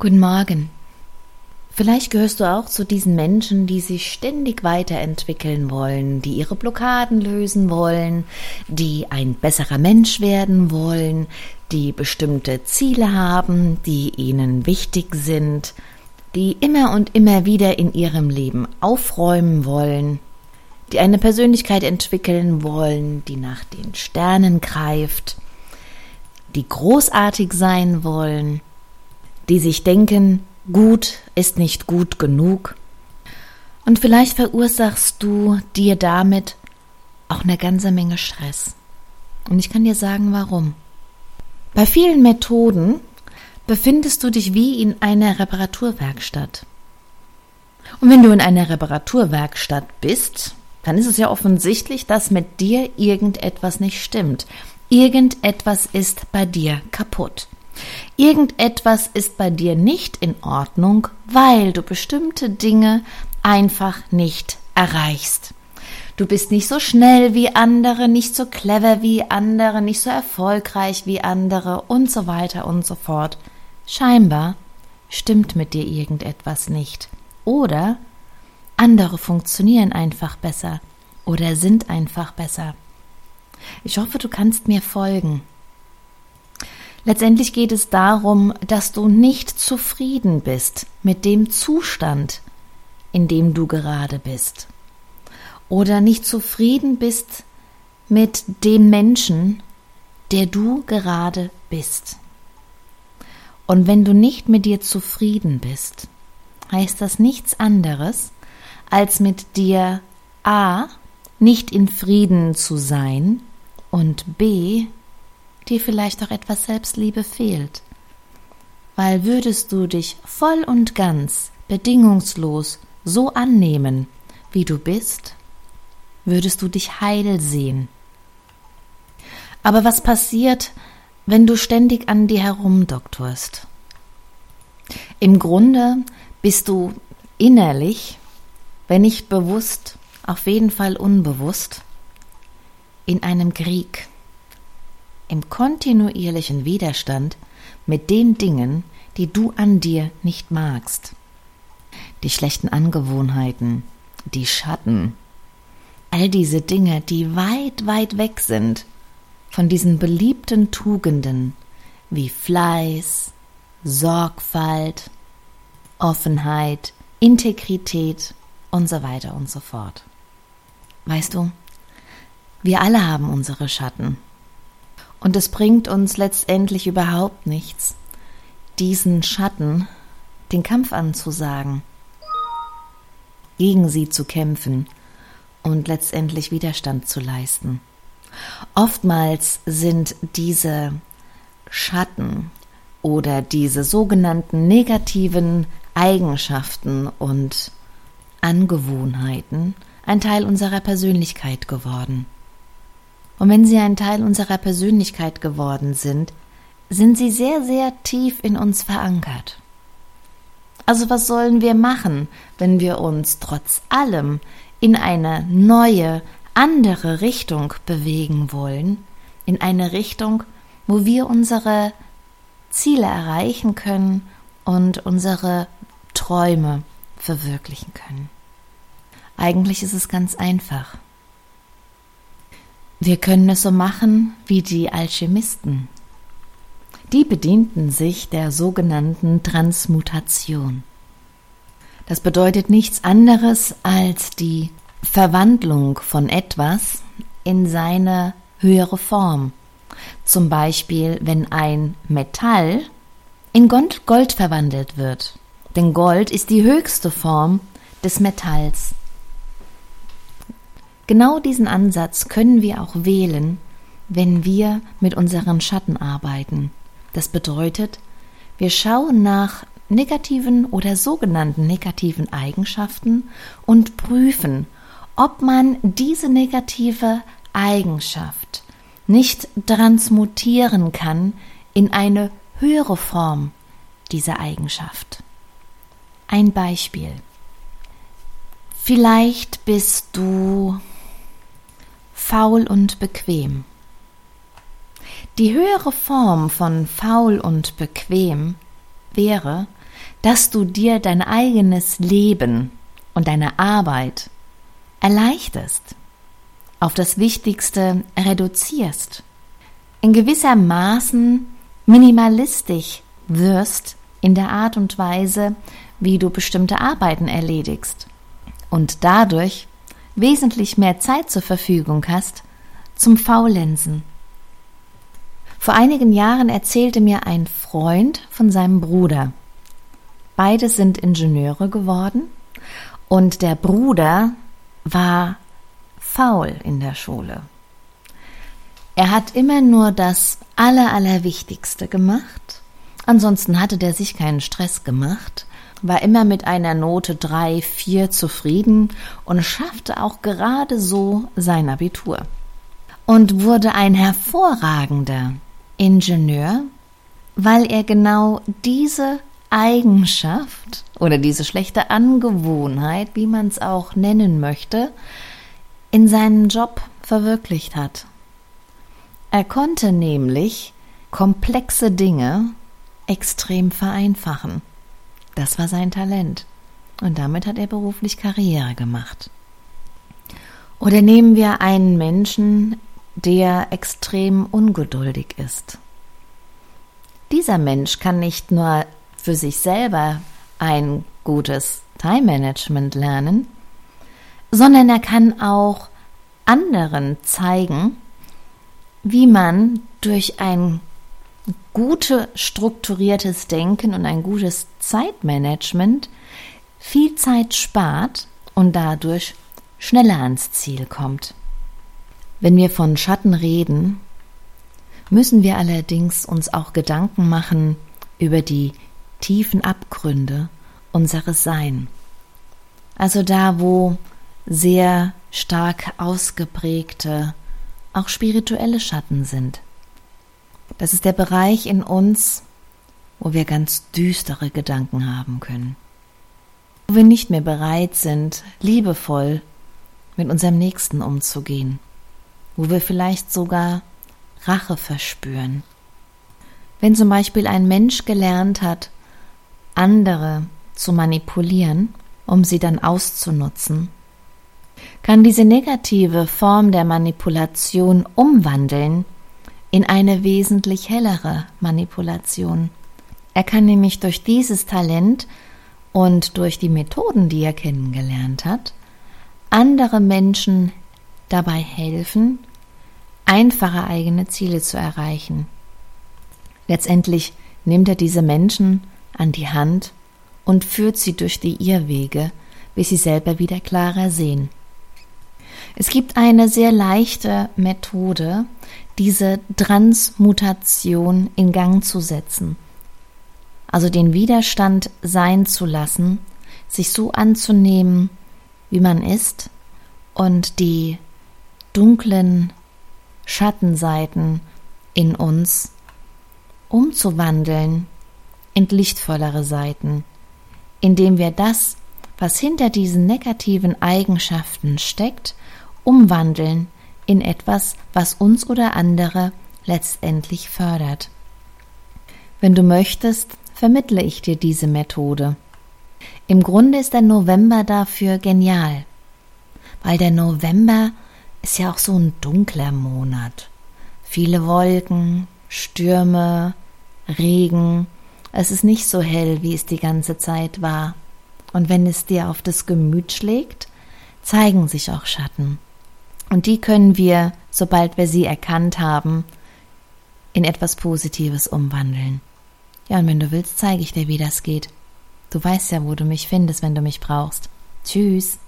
Guten Morgen. Vielleicht gehörst du auch zu diesen Menschen, die sich ständig weiterentwickeln wollen, die ihre Blockaden lösen wollen, die ein besserer Mensch werden wollen, die bestimmte Ziele haben, die ihnen wichtig sind, die immer und immer wieder in ihrem Leben aufräumen wollen, die eine Persönlichkeit entwickeln wollen, die nach den Sternen greift, die großartig sein wollen, die sich denken, gut ist nicht gut genug. Und vielleicht verursachst du dir damit auch eine ganze Menge Stress. Und ich kann dir sagen, warum. Bei vielen Methoden befindest du dich wie in einer Reparaturwerkstatt. Und wenn du in einer Reparaturwerkstatt bist, dann ist es ja offensichtlich, dass mit dir irgendetwas nicht stimmt. Irgendetwas ist bei dir kaputt. Irgendetwas ist bei dir nicht in Ordnung, weil du bestimmte Dinge einfach nicht erreichst. Du bist nicht so schnell wie andere, nicht so clever wie andere, nicht so erfolgreich wie andere und so weiter und so fort. Scheinbar stimmt mit dir irgendetwas nicht. Oder andere funktionieren einfach besser oder sind einfach besser. Ich hoffe, du kannst mir folgen. Letztendlich geht es darum, dass du nicht zufrieden bist mit dem Zustand, in dem du gerade bist. Oder nicht zufrieden bist mit dem Menschen, der du gerade bist. Und wenn du nicht mit dir zufrieden bist, heißt das nichts anderes, als mit dir a. nicht in Frieden zu sein und b dir vielleicht auch etwas Selbstliebe fehlt. Weil würdest du dich voll und ganz, bedingungslos so annehmen, wie du bist, würdest du dich heil sehen. Aber was passiert, wenn du ständig an dir herumdoktorst? Im Grunde bist du innerlich, wenn nicht bewusst, auf jeden Fall unbewusst, in einem Krieg im kontinuierlichen Widerstand mit den Dingen, die du an dir nicht magst. Die schlechten Angewohnheiten, die Schatten, all diese Dinge, die weit, weit weg sind von diesen beliebten Tugenden wie Fleiß, Sorgfalt, Offenheit, Integrität und so weiter und so fort. Weißt du, wir alle haben unsere Schatten und es bringt uns letztendlich überhaupt nichts, diesen Schatten den Kampf anzusagen, gegen sie zu kämpfen und letztendlich Widerstand zu leisten. Oftmals sind diese Schatten oder diese sogenannten negativen Eigenschaften und Angewohnheiten ein Teil unserer Persönlichkeit geworden. Und wenn sie ein Teil unserer Persönlichkeit geworden sind, sind sie sehr, sehr tief in uns verankert. Also was sollen wir machen, wenn wir uns trotz allem in eine neue, andere Richtung bewegen wollen, in eine Richtung, wo wir unsere Ziele erreichen können und unsere Träume verwirklichen können. Eigentlich ist es ganz einfach. Wir können es so machen wie die Alchemisten. Die bedienten sich der sogenannten Transmutation. Das bedeutet nichts anderes als die Verwandlung von etwas in seine höhere Form. Zum Beispiel, wenn ein Metall in Gold, verwandelt wird. Denn Gold ist die höchste Form des Metalls. Genau diesen Ansatz können wir auch wählen, wenn wir mit unseren Schatten arbeiten. Das bedeutet, wir schauen nach negativen oder sogenannten negativen Eigenschaften und prüfen, ob man diese negative Eigenschaft nicht transmutieren kann in eine höhere Form dieser Eigenschaft. Ein Beispiel. Vielleicht bist du faul und bequem. Die höhere Form von faul und bequem wäre, dass du dir dein eigenes Leben und deine Arbeit erleichterst, auf das Wichtigste reduzierst, in gewisser Maßen minimalistisch wirst in der Art und Weise, wie du bestimmte Arbeiten erledigst und dadurch wesentlich mehr Zeit zur Verfügung hast zum Faulenzen. Vor einigen Jahren erzählte mir ein Freund von seinem Bruder. Beide sind Ingenieure geworden und der Bruder war faul in der Schule. Er hat immer nur das Aller, Allerwichtigste gemacht. Ansonsten hatte der sich keinen Stress gemacht, war immer mit einer Note drei, vier zufrieden und schaffte auch gerade so sein Abitur. Und wurde ein hervorragender Ingenieur, weil er genau diese Eigenschaft oder diese schlechte Angewohnheit, wie man es auch nennen möchte, in seinen Job verwirklicht hat. Er konnte nämlich komplexe Dinge extrem vereinfachen. Das war sein Talent. Und damit hat er beruflich Karriere gemacht. Oder nehmen wir einen Menschen, der extrem ungeduldig ist. Dieser Mensch kann nicht nur für sich selber ein gutes Time-Management lernen, sondern er kann auch anderen zeigen, wie man durch ein gute strukturiertes Denken und ein gutes Zeitmanagement viel Zeit spart und dadurch schneller ans Ziel kommt. Wenn wir von Schatten reden, müssen wir allerdings uns auch Gedanken machen über die tiefen Abgründe unseres Sein. Also da, wo sehr stark ausgeprägte, auch spirituelle Schatten sind. Das ist der Bereich in uns, wo wir ganz düstere Gedanken haben können. Wo wir nicht mehr bereit sind, liebevoll mit unserem Nächsten umzugehen wo wir vielleicht sogar Rache verspüren. Wenn zum Beispiel ein Mensch gelernt hat, andere zu manipulieren, um sie dann auszunutzen, kann diese negative Form der Manipulation umwandeln in eine wesentlich hellere Manipulation. Er kann nämlich durch dieses Talent und durch die Methoden, die er kennengelernt hat, andere Menschen dabei helfen, einfache eigene Ziele zu erreichen. Letztendlich nimmt er diese Menschen an die Hand und führt sie durch die Irrwege, bis sie selber wieder klarer sehen. Es gibt eine sehr leichte Methode, diese Transmutation in Gang zu setzen, also den Widerstand sein zu lassen, sich so anzunehmen, wie man ist und die dunklen Schattenseiten in uns umzuwandeln in lichtvollere Seiten, indem wir das, was hinter diesen negativen Eigenschaften steckt, umwandeln in etwas, was uns oder andere letztendlich fördert. Wenn du möchtest, vermittle ich dir diese Methode. Im Grunde ist der November dafür genial, weil der November ist ja auch so ein dunkler Monat. Viele Wolken, Stürme, Regen. Es ist nicht so hell, wie es die ganze Zeit war. Und wenn es dir auf das Gemüt schlägt, zeigen sich auch Schatten. Und die können wir, sobald wir sie erkannt haben, in etwas Positives umwandeln. Ja, und wenn du willst, zeige ich dir, wie das geht. Du weißt ja, wo du mich findest, wenn du mich brauchst. Tschüss.